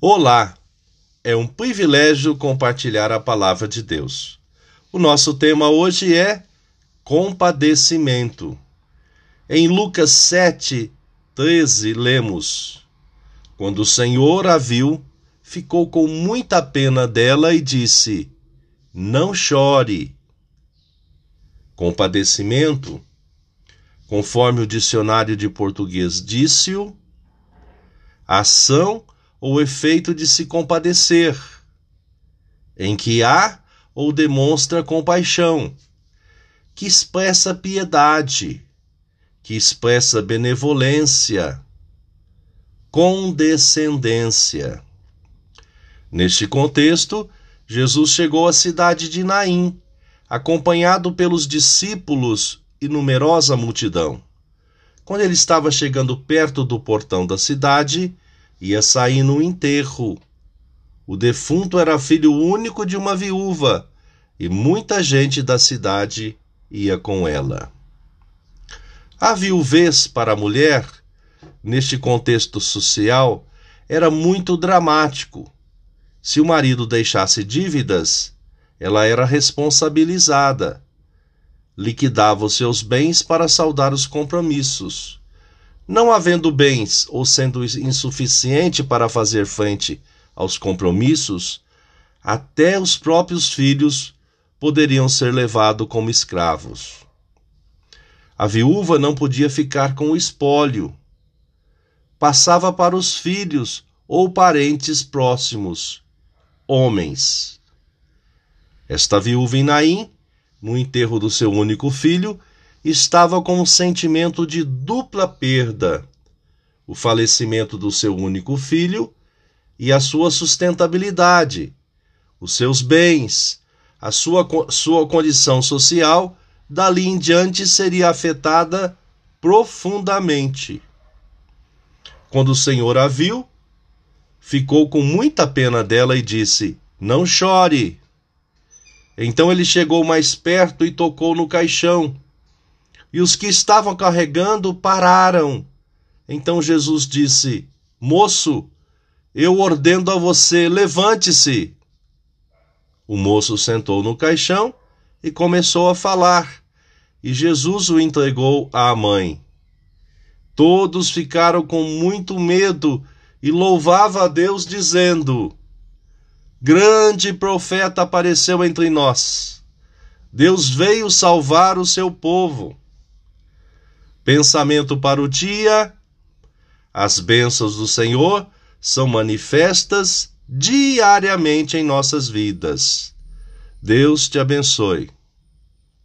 Olá! É um privilégio compartilhar a palavra de Deus. O nosso tema hoje é compadecimento. Em Lucas 7, 13, lemos: Quando o Senhor a viu, ficou com muita pena dela e disse: Não chore. Compadecimento, conforme o dicionário de português disse-o, ação ou efeito de se compadecer, em que há ou demonstra compaixão, que expressa piedade, que expressa benevolência, condescendência. Neste contexto, Jesus chegou à cidade de Naim, acompanhado pelos discípulos e numerosa multidão. Quando ele estava chegando perto do portão da cidade, ia sair no enterro. O defunto era filho único de uma viúva e muita gente da cidade ia com ela. A viuvez para a mulher, neste contexto social, era muito dramático. Se o marido deixasse dívidas, ela era responsabilizada. Liquidava os seus bens para saldar os compromissos. Não havendo bens ou sendo insuficiente para fazer frente aos compromissos, até os próprios filhos poderiam ser levados como escravos. A viúva não podia ficar com o espólio. Passava para os filhos ou parentes próximos, homens. Esta viúva em Naim, no enterro do seu único filho, estava com um sentimento de dupla perda: o falecimento do seu único filho e a sua sustentabilidade, os seus bens, a sua, sua condição social, dali em diante seria afetada profundamente. Quando o Senhor a viu, ficou com muita pena dela e disse: Não chore. Então ele chegou mais perto e tocou no caixão e os que estavam carregando pararam. Então Jesus disse: Moço, eu ordeno a você, levante-se. O moço sentou no caixão e começou a falar, e Jesus o entregou à mãe. Todos ficaram com muito medo e louvavam a Deus, dizendo: Grande profeta apareceu entre nós. Deus veio salvar o seu povo. Pensamento para o dia: as bênçãos do Senhor são manifestas diariamente em nossas vidas. Deus te abençoe.